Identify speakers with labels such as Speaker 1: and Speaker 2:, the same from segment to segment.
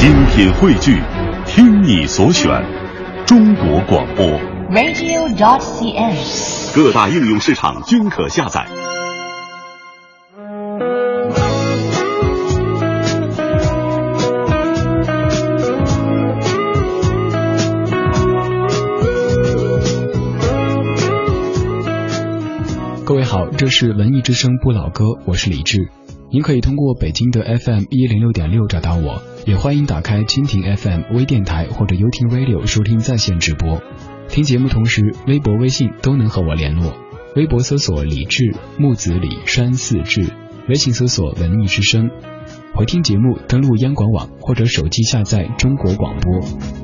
Speaker 1: 精品汇聚，听你所选，中国广播。
Speaker 2: radio.dot.cn，。
Speaker 1: 各大应用市场均可下载。
Speaker 3: 各位好，这是文艺之声不老歌，我是李志。您可以通过北京的 FM 一零六点六找到我，也欢迎打开蜻蜓 FM 微电台或者优听 Radio 收听在线直播。听节目同时，微博、微信都能和我联络。微博搜索李志，木子李，山四志；微信搜索文艺之声。回听节目，登录央广网或者手机下载中国广播。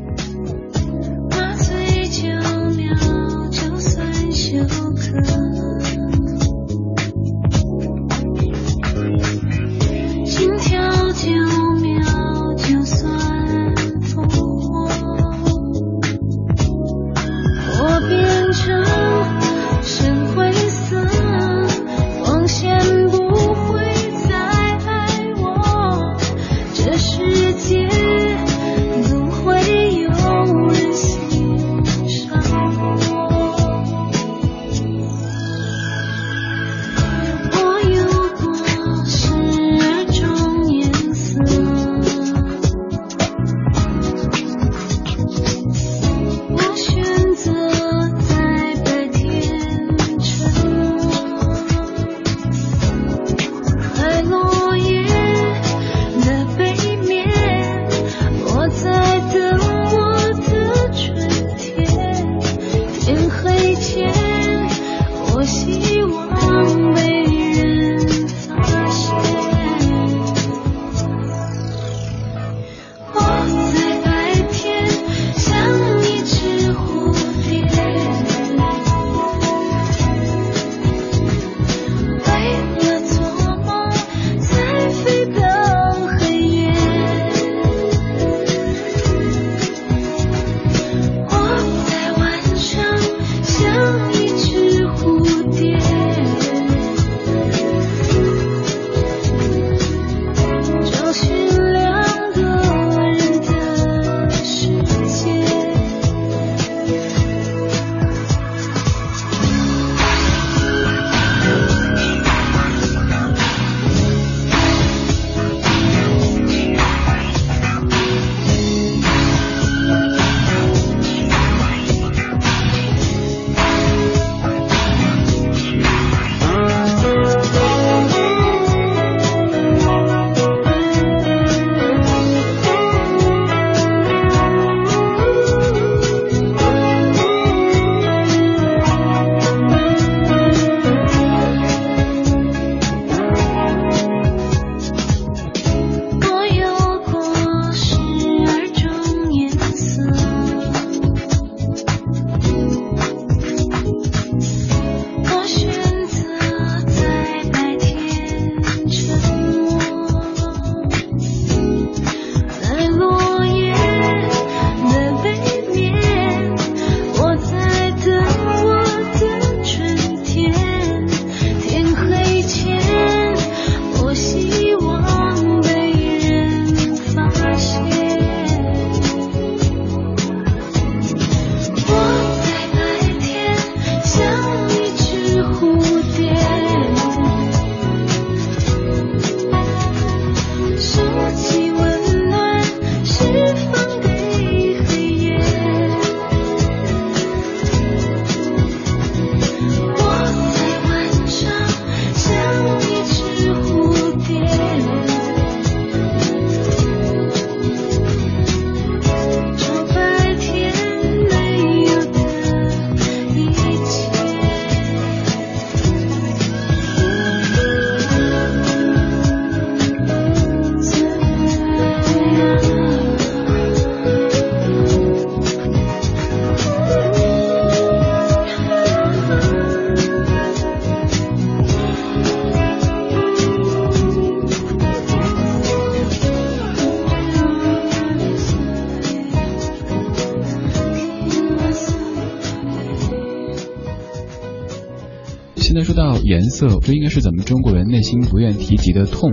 Speaker 4: 颜色，
Speaker 3: 这应该是咱们中国人内心不愿提及的痛。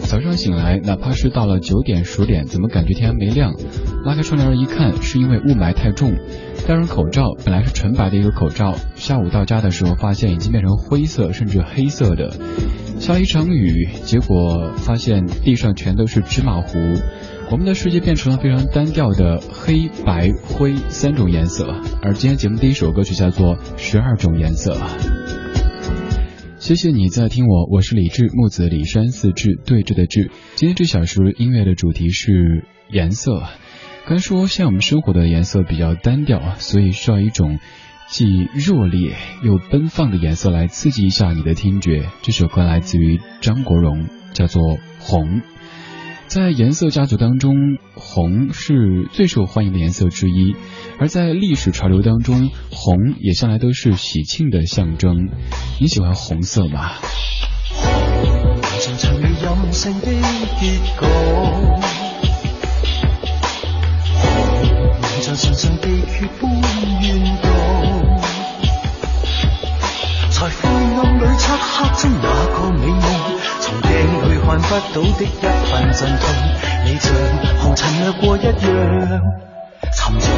Speaker 4: 早上醒来，哪怕是到了九点、十点，怎么感觉天还没亮？拉开窗帘一看，是因为雾霾太重。戴上口罩，本来是纯白的一个口罩，下午到家的时候发现已经变成灰色甚至黑色的。下了一场雨，结果发现地上全都是芝麻糊。我们的世界变成了非常单调的黑白灰三种颜色。而今天节目第一首歌曲叫做《十二种颜色》。谢谢你在听我，我是李志，木子李山四志对峙的志。今天这小时音乐的主题是颜色。该说像我们生活的颜色比较单调，所以需要一种既热烈又奔放的颜色来刺激一下你的听觉。这首歌来自于张国荣，叫做《红》。在颜色家族当中，红是最受欢迎的颜色之一，而在历史潮流当中，红也向来都是喜庆的象征。你喜欢红色吗？
Speaker 5: 像场如任性的结局，红像神圣地血般怨毒，在灰暗里漆黑中那个美梦，从镜里看不到的一份阵痛，你像红尘掠过一样沉重。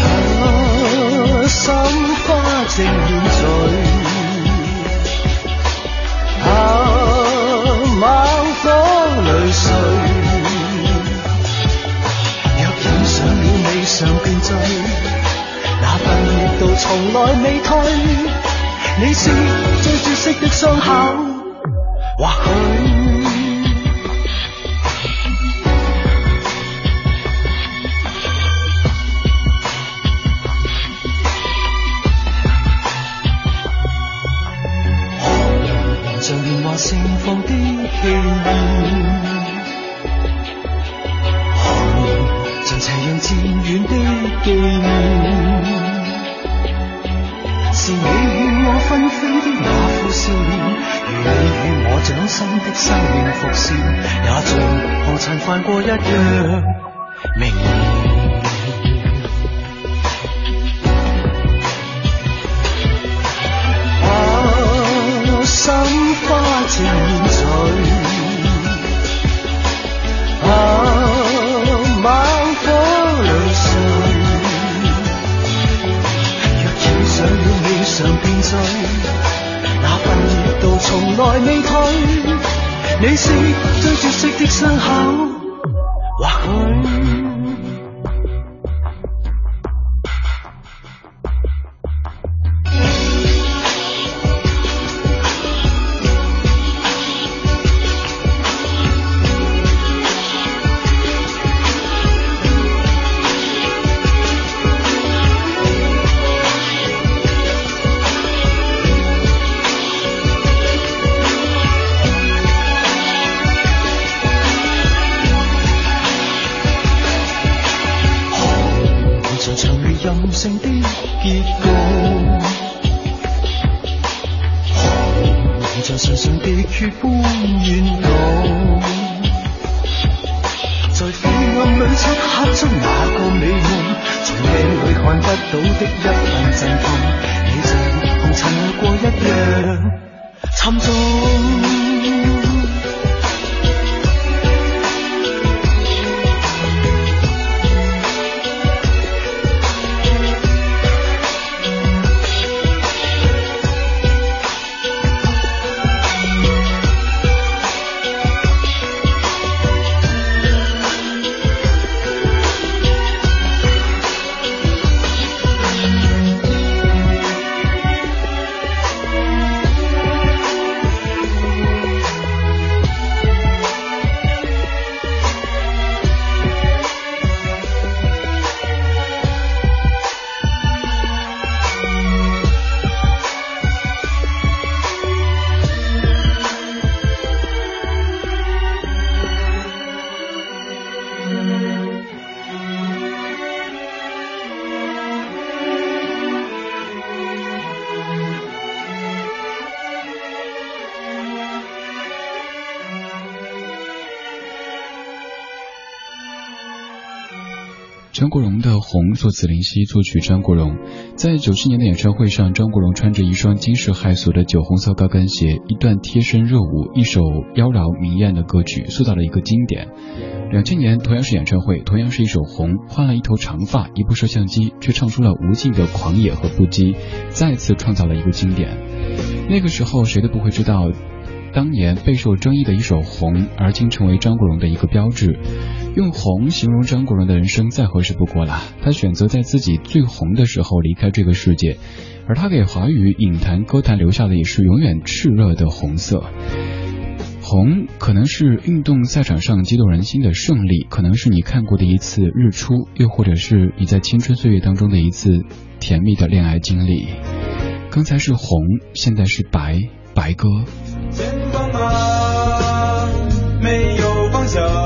Speaker 5: 啊，心花正染醉，啊，猛火泪垂。若染上了你常便醉，强力度从来未退你是最绝色的伤口或许寒冷像电话盛放的气焰寒冷像斜阳渐远的纪念？生命伏線，也像紅塵泛過一样明你是最绝色的伤口，或许。
Speaker 4: 张国荣的《红》，作词林夕，作曲张国荣。在九七年的演唱会上，张国荣穿着一双惊世骇俗的酒红色高跟鞋，一段贴身热舞，一首妖娆明艳的歌曲，塑造了一个经典。两千年同样是演唱会，同样是一首《红》，换了一头长发，一部摄像机，却唱出了无尽的狂野和不羁，再次创造了一个经典。那个时候谁都不会知道。当年备受争议的一首《红》，而今成为张国荣的一个标志。用红形容张国荣的人生再合适不过了。他选择在自己最红的时候离开这个世界，而他给华语影坛歌坛留下的也是永远炽热的红色。红可能是运动赛场上激动人心的胜利，可能是你看过的一次日出，又或者是你在青春岁月当中的一次甜蜜的恋爱经历。刚才是红，现在是白，白鸽。
Speaker 6: 有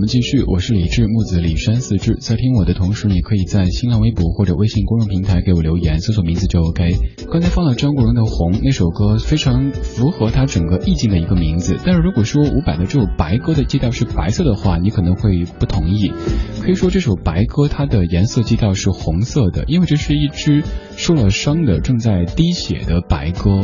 Speaker 4: 我们继续。我是李志，木子李山四志。在听我的同时，你可以在新浪微博或者微信公众平台给我留言，搜索名字就 OK。刚才放了张国荣的《红》那首歌，非常符合他整个意境的一个名字。但是如果说伍佰的这首白歌的基调是白色的话，你可能会不同意。可以说这首白歌它的颜色基调是红色的，因为这是一只受了伤的、正在滴血的白鸽。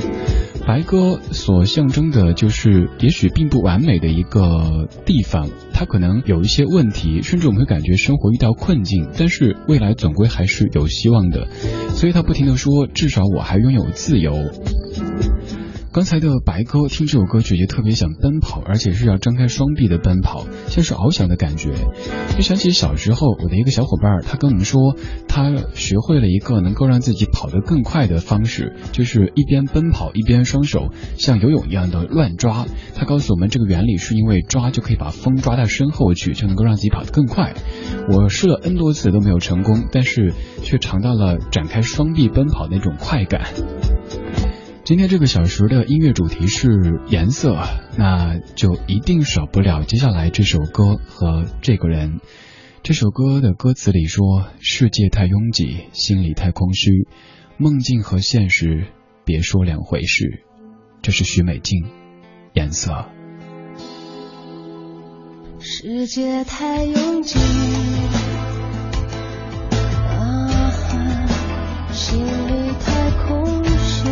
Speaker 4: 白鸽所象征的就是，也许并不完美的一个地方，他可能有一些问题，甚至我们会感觉生活遇到困境，但是未来总归还是有希望的。所以他不停的说，至少我还拥有自由。刚才的白鸽听这首歌曲也特别想奔跑，而且是要张开双臂的奔跑，像是翱翔的感觉。就想起小时候我的一个小伙伴，他跟我们说，他学会了一个能够让自己跑得更快的方式，就是一边奔跑一边双手像游泳一样的乱抓。他告诉我们，这个原理是因为抓就可以把风抓到身后去，就能够让自己跑得更快。我试了 N 多次都没有成功，但是却尝到了展开双臂奔跑那种快感。今天这个小时的音乐主题是颜色，那就一定少不了接下来这首歌和这个人。这首歌的歌词里说：“世界太拥挤，心里太空虚，梦境和现实别说两回事。”这是徐美静，颜色。
Speaker 7: 世界太拥挤，啊，心里太空。
Speaker 4: 虚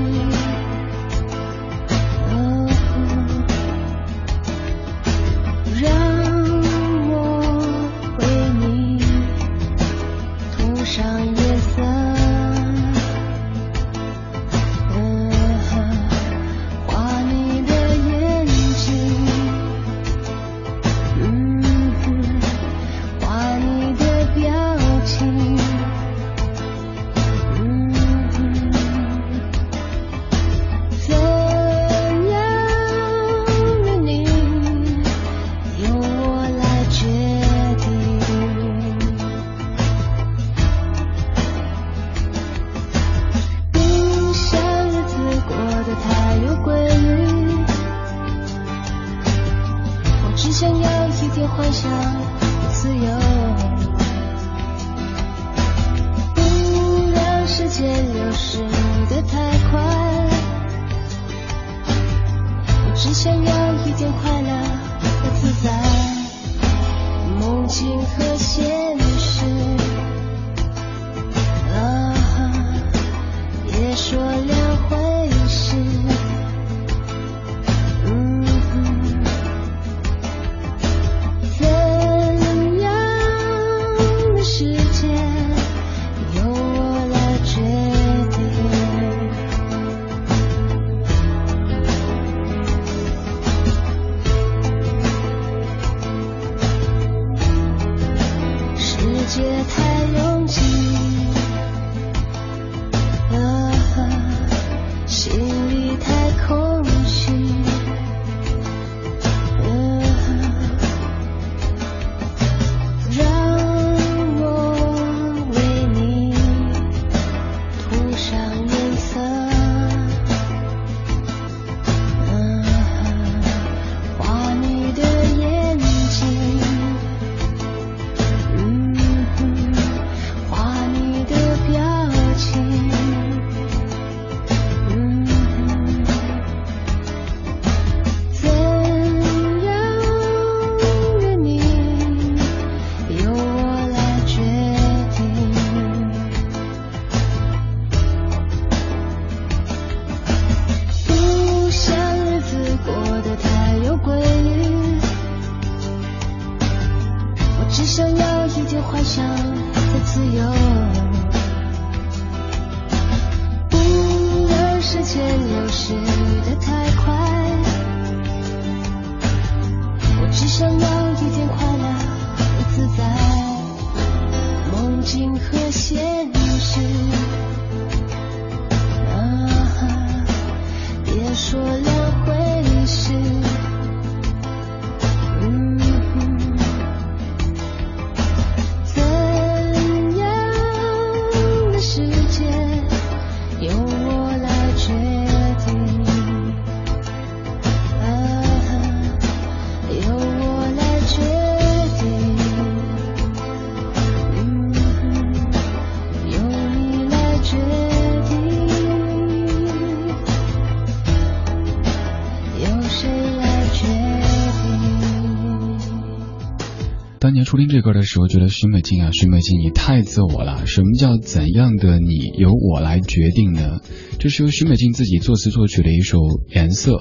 Speaker 4: 歌的时候，觉得徐美静啊，徐美静你太自我了。什么叫怎样的你由我来决定呢？这是由徐美静自己作词作曲的一首《颜色》。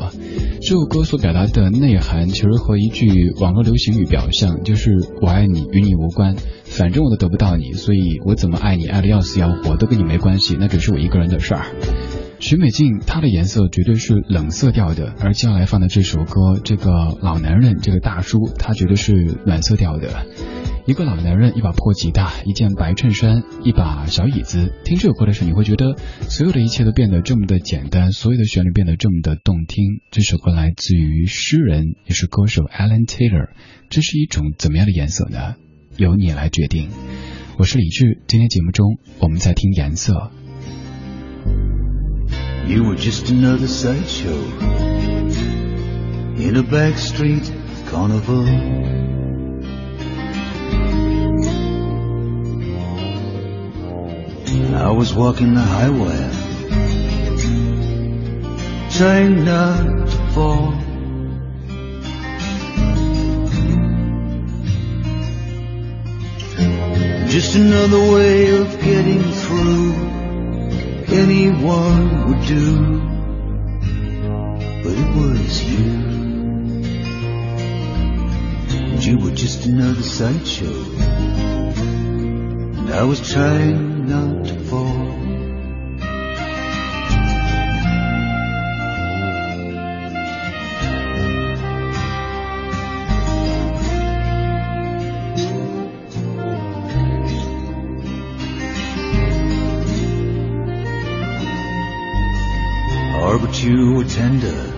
Speaker 4: 这首歌所表达的内涵，其实和一句网络流行语表象，就是我爱你与你无关，反正我都得不到你，所以我怎么爱你爱的要死要活都跟你没关系，那只是我一个人的事儿。徐美静她的颜色绝对是冷色调的，而接下来放的这首歌，这个老男人，这个大叔，他绝对是暖色调的。一个老男人，一把破吉他，一件白衬衫，一把小椅子。听这首歌的时候，你会觉得所有的一切都变得这么的简单，所有的旋律变得这么的动听。这首歌来自于诗人也是歌手 Alan Taylor。这是一种怎么样的颜色呢？由你来决定。我是李志，今天节目中我们在听颜色。
Speaker 8: You were just another sideshow in a backstreet carnival. I was walking the high wire, trying not to fall. Just another way of getting through anyone would do. But it was you. And you were just another sideshow. And I was trying not to fall. You tender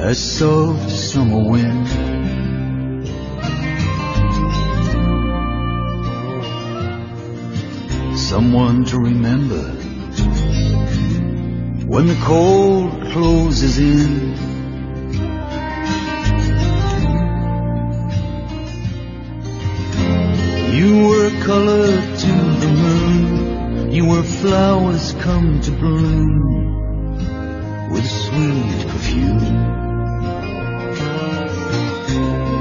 Speaker 8: as soft summer wind. Someone to remember when the cold closes in. Flowers come to bloom with sweet perfume.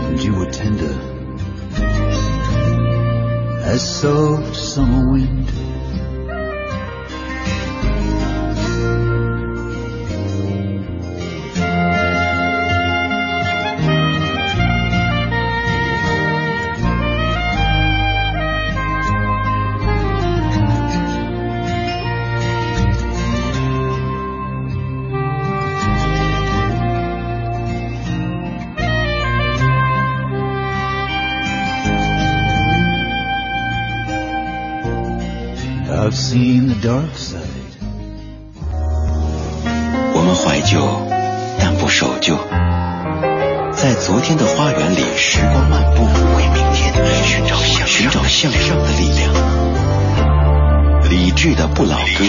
Speaker 8: And you were tender as soft summer wind.
Speaker 9: 在昨天的花园里，时光漫步，为明天寻找向寻找向上的力量。理智的不老歌，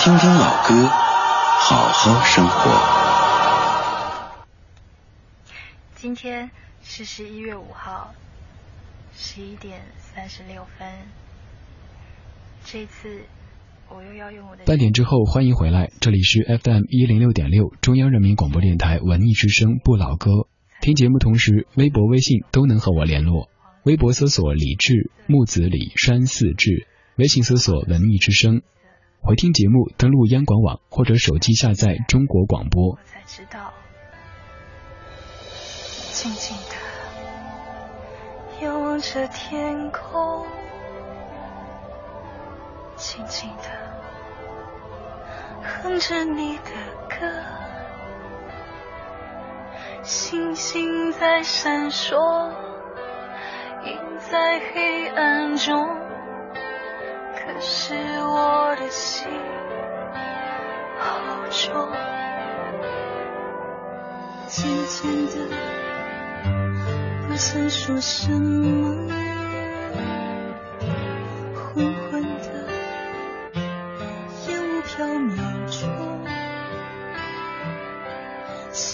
Speaker 9: 听听老歌，好好生活。
Speaker 10: 今天是十一月五号，十一点三十六分。这次我又要用我的
Speaker 4: 半点之后，欢迎回来，这里是 FM 一零六点六，中央人民广播电台文艺之声不老歌。听节目同时，微博、微信都能和我联络。微博搜索李志木子李山寺志，微信搜索文艺之声。回听节目，登录央广网或者手机下载中国广播。
Speaker 10: 才知道，静静的望着天空，静静的哼着你的歌，星星在闪烁，映在黑暗中，可是我的心好重。
Speaker 3: 渐渐的，不想说什么，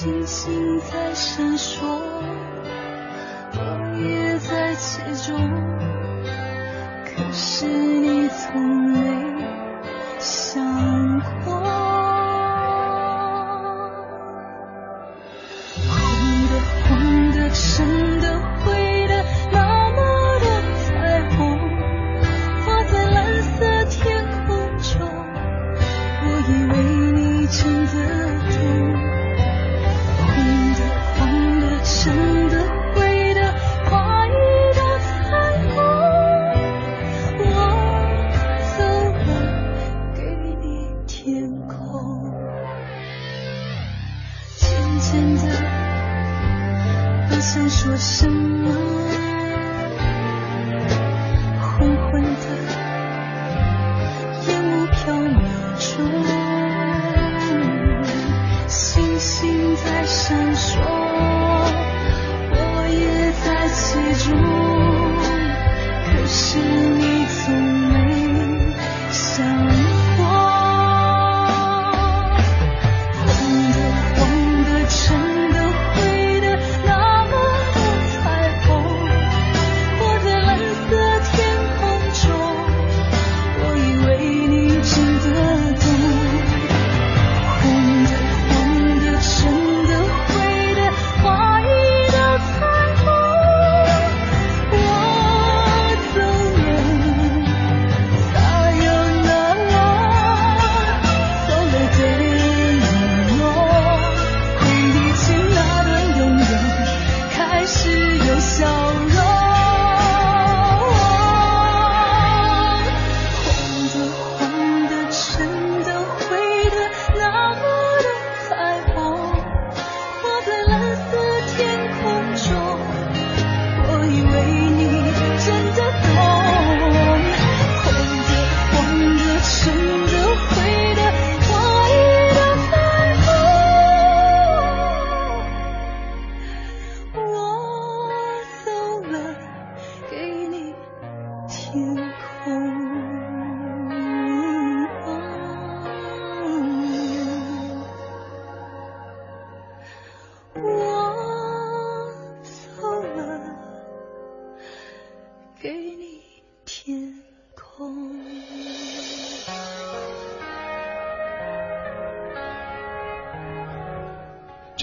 Speaker 3: 星星在闪烁，我也在其中，可是你从没想过。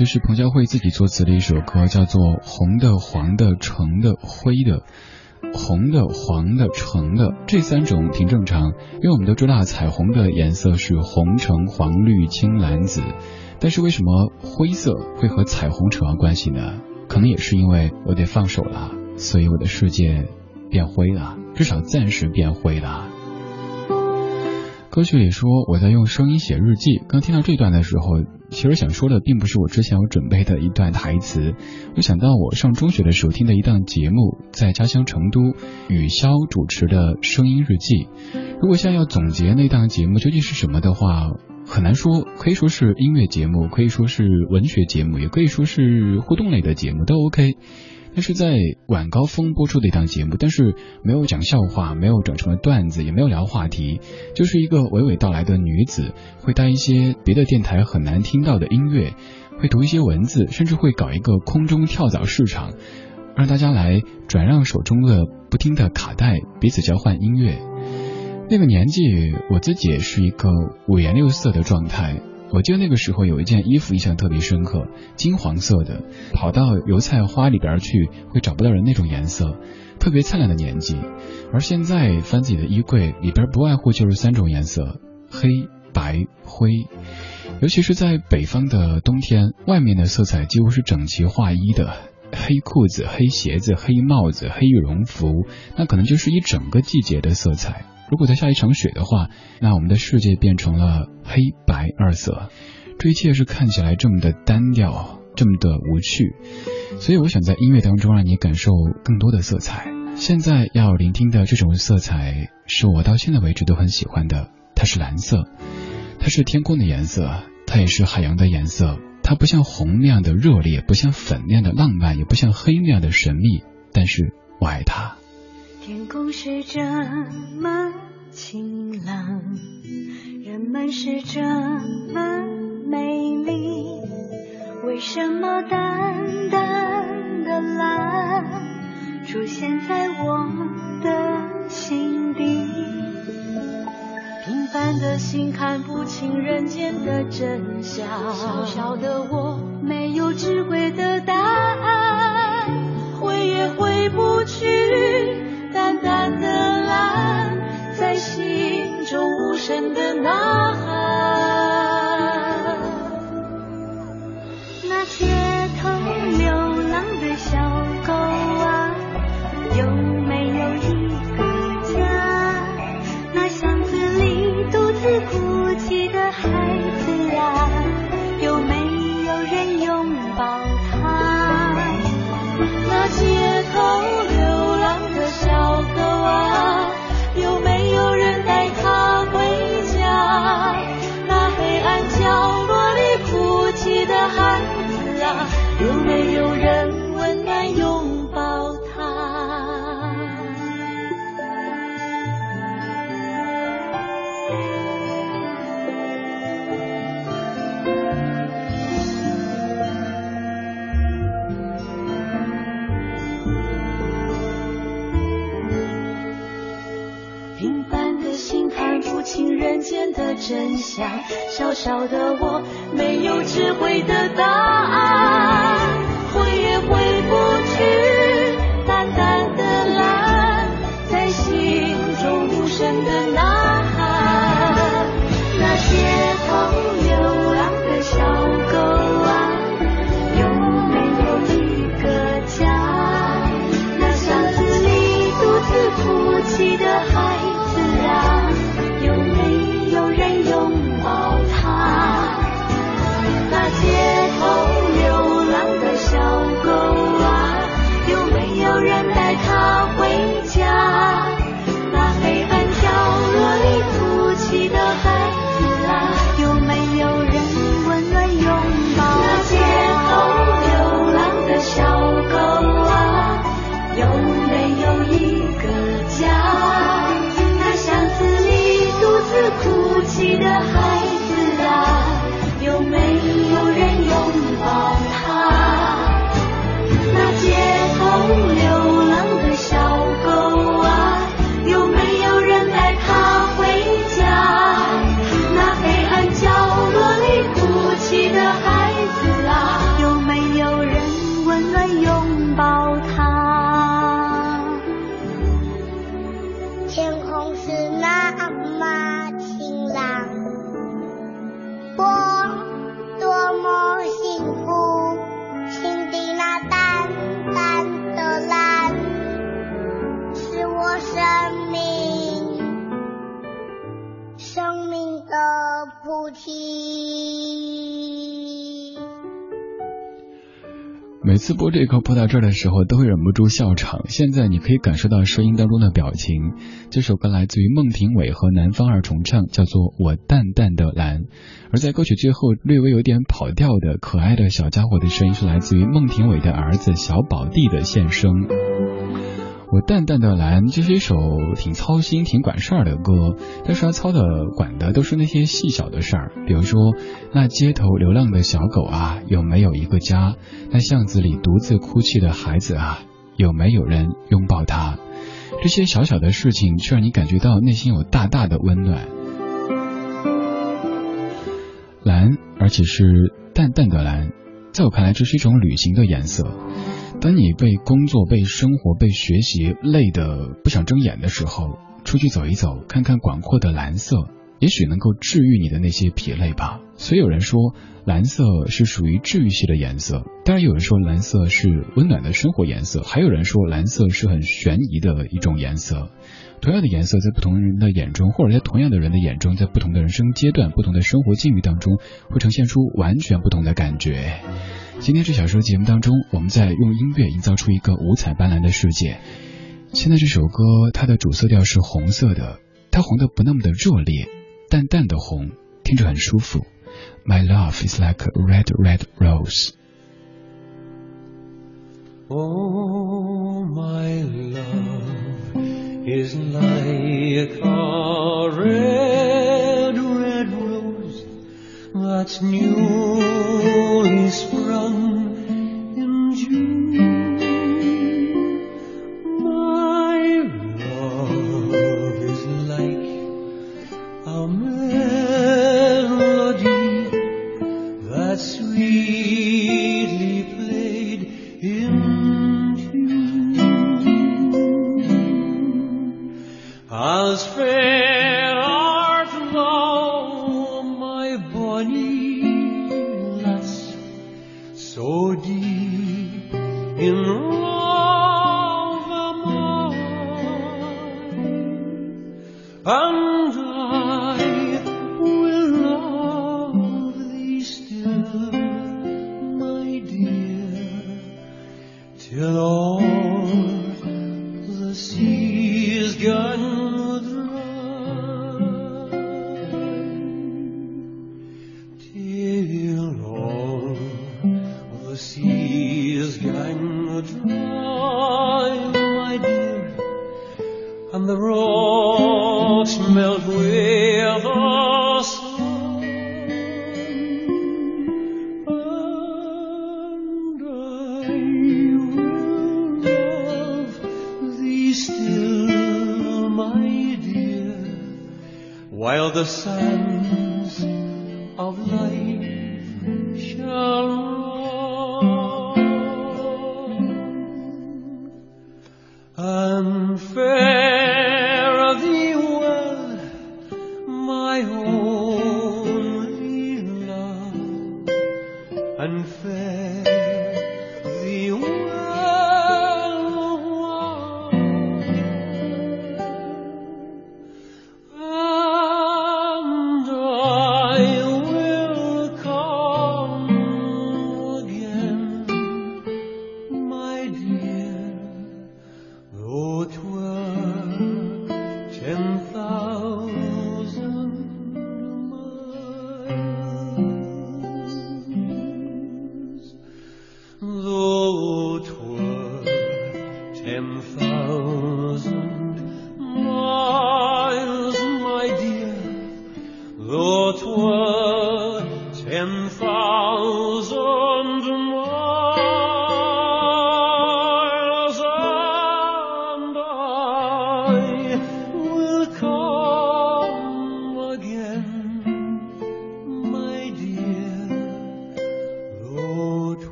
Speaker 4: 这是彭佳慧自己作词的一首歌，叫做《红的、黄的、橙的、灰的》。红的、黄的、橙的这三种挺正常，因为我们都知道彩虹的颜色是红、橙、黄、绿、青、蓝、紫。但是为什么灰色会和彩虹扯上关系呢？可能也是因为我得放手了，所以我的世界变灰了，至少暂时变灰了。歌曲里说我在用声音写日记，刚听到这段的时候。其实想说的并不是我之前有准备的一段台词，我想到我上中学的时候听的一档节目，在家乡成都，雨潇主持的声音日记。如果现在要总结那档节目究竟是什么的话，很难说，可以说是音乐节目，可以说是文学节目，也可以说是互动类的节目，都 OK。那是在晚高峰播出的一档节目，但是没有讲笑话，没有整什么段子，也没有聊话题，就是一个娓娓道来的女子，会带一些别的电台很难听到的音乐，会读一些文字，甚至会搞一个空中跳蚤市场，让大家来转让手中的不听的卡带，彼此交换音乐。那个年纪，我自己也是一个五颜六色的状态。我记得那个时候有一件衣服印象特别深刻，金黄色的，跑到油菜花里边去会找不到人那种颜色，特别灿烂的年纪。而现在翻自己的衣柜里边不外乎就是三种颜色：黑白灰。尤其是在北方的冬天，外面的色彩几乎是整齐划一的，黑裤子、黑鞋子、黑帽子、黑羽绒服，那可能就是一整个季节的色彩。如果再下一场雪的话，那我们的世界变成了黑白二色，这一切是看起来这么的单调，这么的无趣。所以我想在音乐当中让你感受更多的色彩。现在要聆听的这种色彩，是我到现在为止都很喜欢的。它是蓝色，它是天空的颜色，它也是海洋的颜色。它不像红那样的热烈，不像粉那样的浪漫，也不像黑那样的神秘。但是我爱它。
Speaker 11: 天空是这么晴朗，人们是这么美丽，为什么淡淡的蓝出现在我的心底？平凡的心看不清人间的真相，小小的我没有智慧的答案，回也回不去。淡的蓝，在心中无声的呐喊。那街头流浪的小狗啊，有没有一个家？那巷子里独自哭泣的孩间的真相，小小的我没有智慧的答案。天空是那么晴朗。我多么幸福心底那淡淡的蓝是我生命生命的菩
Speaker 4: 提。次播这歌播到这儿的时候，都会忍不住笑场。现在你可以感受到声音当中的表情。这首歌来自于孟庭苇和南方二重唱，叫做《我淡淡的蓝》。而在歌曲最后略微有点跑调的可爱的小家伙的声音，是来自于孟庭苇的儿子小宝弟的献声。我淡淡的蓝，这是一首挺操心、挺管事儿的歌，但是他操的、管的都是那些细小的事儿，比如说那街头流浪的小狗啊，有没有一个家？那巷子里独自哭泣的孩子啊，有没有人拥抱他？这些小小的事情，却让你感觉到内心有大大的温暖。蓝，而且是淡淡的蓝，在我看来，这是一种旅行的颜色。当你被工作、被生活、被学习累得不想睁眼的时候，出去走一走，看看广阔的蓝色，也许能够治愈你的那些疲累吧。所以有人说，蓝色是属于治愈系的颜色。当然有人说，蓝色是温暖的生活颜色。还有人说，蓝色是很悬疑的一种颜色。同样的颜色，在不同人的眼中，或者在同样的人的眼中，在不同的人生阶段、不同的生活境遇当中，会呈现出完全不同的感觉。今天这小说节目当中，我们在用音乐营造出一个五彩斑斓的世界。现在这首歌，它的主色调是红色的，它红的不那么的热烈，淡淡的红，听着很舒服。My love is like a red, red rose.
Speaker 5: Oh, my love is like a red. That's newly sprung in June. My love is like a melody that sweetly played in tune. As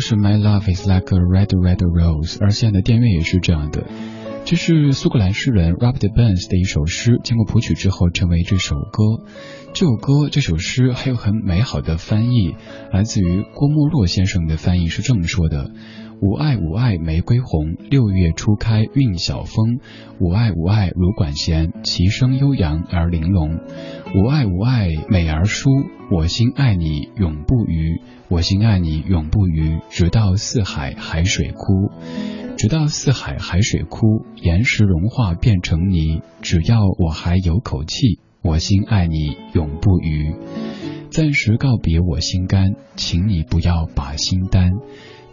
Speaker 4: 是 My Love Is Like a Red Red Rose，而现在的电乐也是这样的。这是苏格兰诗人 Robert Burns 的一首诗，经过谱曲之后成为这首歌。这首歌、这首诗还有很美好的翻译，来自于郭沫若先生的翻译是这么说的：吾爱吾爱玫瑰红，六月初开韵晓风。吾爱吾爱芦管弦，其声悠扬而玲珑。吾爱吾爱美而疏，我心爱你永不渝。我心爱你永不渝，直到四海海水枯。直到四海海水枯，岩石融化变成泥，只要我还有口气，我心爱你永不渝。暂时告别我心肝，请你不要把心担。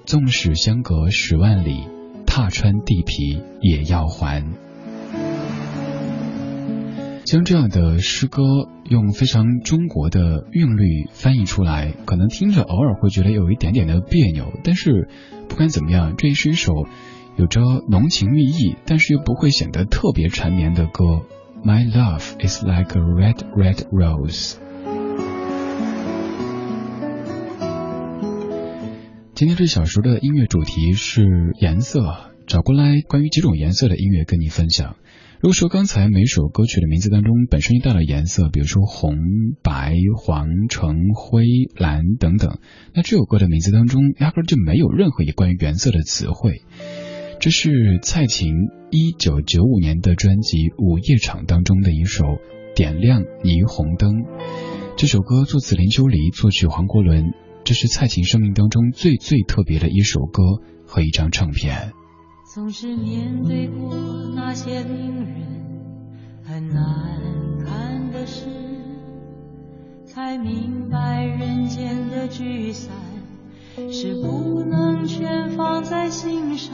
Speaker 4: 纵使相隔十万里，踏穿地皮也要还。将这样的诗歌用非常中国的韵律翻译出来，可能听着偶尔会觉得有一点点的别扭，但是不管怎么样，这是一首。有着浓情蜜意，但是又不会显得特别缠绵的歌。My love is like a red, red rose。今天这小说的音乐主题是颜色，找过来关于几种颜色的音乐跟你分享。如果说刚才每首歌曲的名字当中本身就带了颜色，比如说红、白、黄、橙、灰、蓝等等，那这首歌的名字当中压根就没有任何一关于颜色的词汇。这是蔡琴一九九五年的专辑《午夜场》当中的一首《点亮霓虹灯》。这首歌作词林秋离，作曲黄国伦。这是蔡琴生命当中最最特别的一首歌和一张唱片。
Speaker 3: 总是面对过那些令人很难看的事，才明白人间的聚散是不能全放在心上。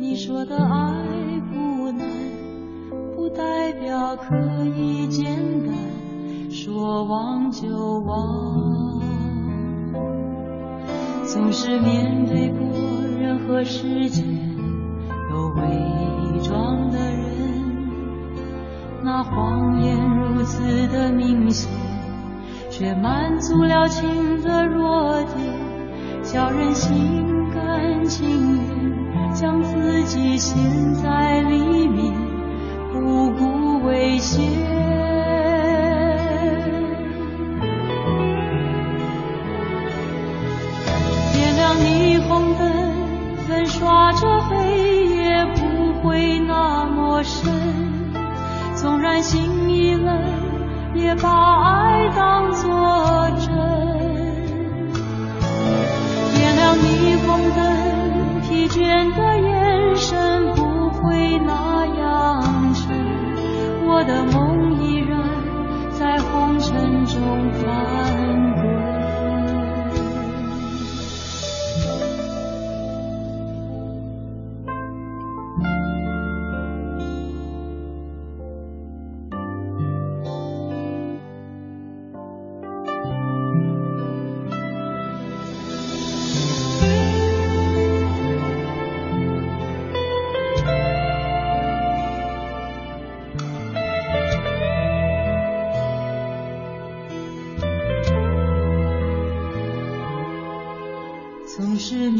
Speaker 3: 你说的爱不难，不代表可以简单说忘就忘。总是面对过任何世界有伪装的人，那谎言如此的明显，却满足了情的弱点，叫人心甘情愿。将自己陷在里面，不顾危险。深。纵然心已冷，也把爱当作真。点亮霓虹灯。疲倦的眼神不会那样沉，我的梦依然在红尘中翻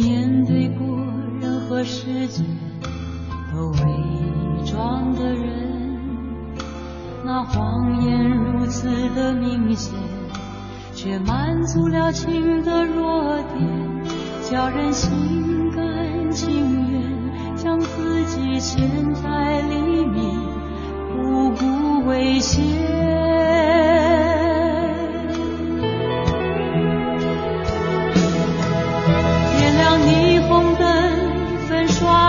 Speaker 3: 面对过任何世界都伪装的人那谎言如此的明显却满足了情的弱点叫人心甘情愿将自己陷在里面不顾危险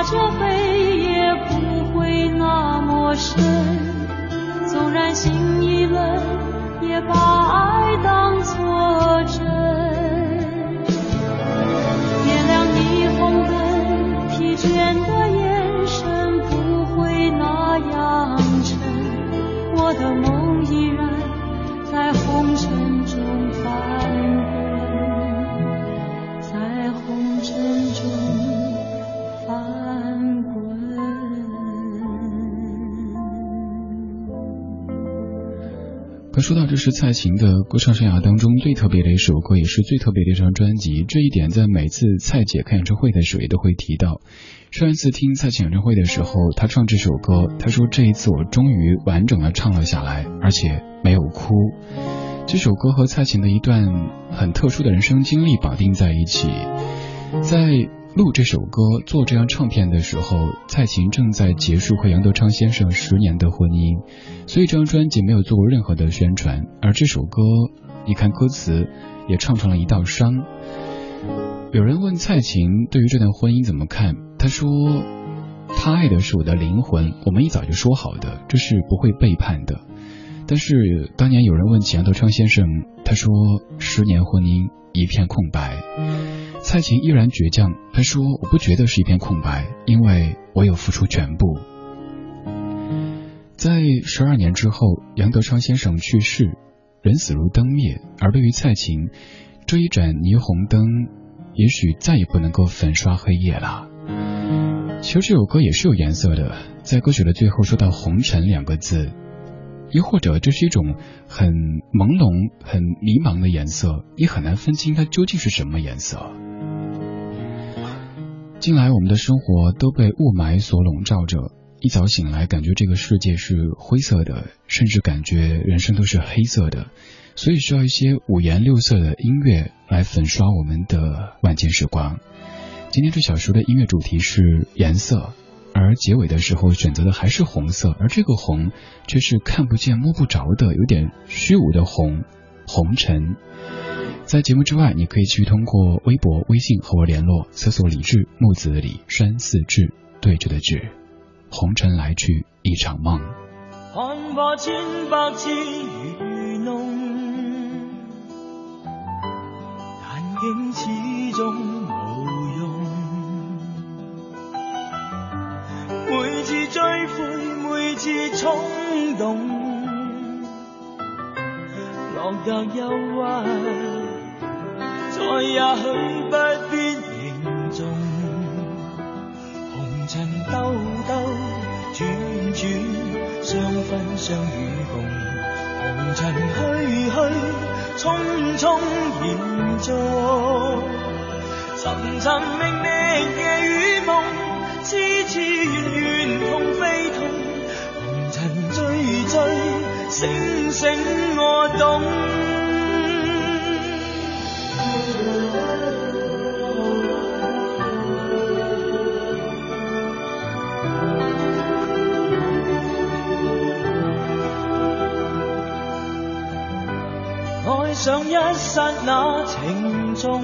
Speaker 3: 粉刷着黑夜，不会
Speaker 4: 那
Speaker 3: 么深。纵然心已冷，也把爱当作真。点亮霓虹灯，疲倦的眼神不会那样沉。我的梦
Speaker 4: 说到这是蔡琴的歌唱生涯当中最特别的一首歌，也是最特别的一张专辑。这一点在每次蔡姐开演唱会的时候也都会提到。上一次听蔡琴演唱会的时候，她唱这首歌，她说这一次我终于完整的唱了下来，而且没有哭。这首歌和蔡琴的一段很特殊的人生经历绑定在一起，在录这首歌、做这张唱片的时候，蔡琴正在结束和杨德昌先生十年的婚姻，所以这张专辑没有做过任何的宣传。而这首歌，你看歌词也唱成了一道伤。有人问蔡琴对于这段婚姻怎么看，她说：“他爱的是我的灵魂，我们一早就说好的，这是不会背叛的。”但是当年有人问起杨德昌先生，他说：“十年婚姻一片空白。”蔡琴依然倔强，她说：“我不觉得是一片空白，因为我有付出全部。”在十二年之后，杨德昌先生去世，人死如灯灭。而对于蔡琴，这一盏霓虹灯，也许再也不能够粉刷黑夜了。其实这首歌也是有颜色的，在歌曲的最后说到“红尘”两个字。又或者这是一种很朦胧、很迷茫的颜色，你很难分清它究竟是什么颜色。近来我们的生活都被雾霾所笼罩着，一早醒来感觉这个世界是灰色的，甚至感觉人生都是黑色的，所以需要一些五颜六色的音乐来粉刷我们的晚间时光。今天这小说的音乐主题是颜色。而结尾的时候选择的还是红色，而这个红却是看不见摸不着的，有点虚无的红，红尘。在节目之外，你可以去通过微博、微信和我联络，搜索“李志木子李山寺志对着的志”，红尘来去一场梦。
Speaker 6: 看破千百次愚弄，但竟始终无用。每次追悔，每次冲动，落得忧郁，再也许不必凝重。红尘兜兜转转，相分相与共。红尘去去，匆匆延续，寻寻觅觅夜与梦。痴痴怨怨痛非痛，红尘追追，醒醒我懂。爱上一刹那情重。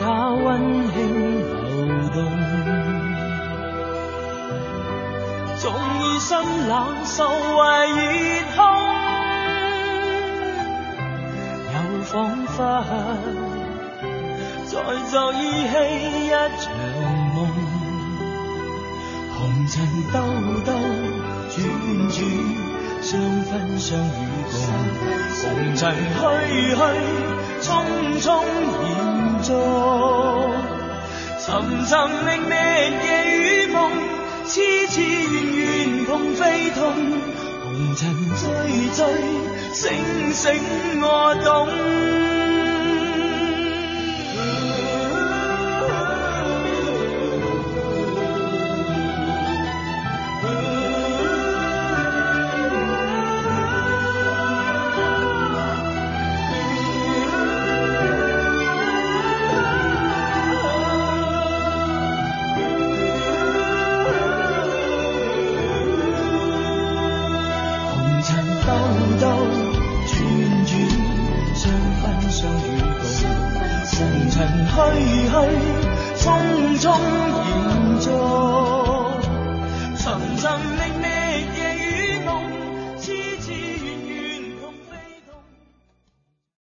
Speaker 6: 它温馨流动，纵已心冷，受为热空，仿佛在做依稀一场梦。红尘兜兜转转，相分相与共，红尘去去，匆匆延。寻寻觅觅夜与梦，痴痴怨怨痛非痛，红尘追追，醒醒我懂。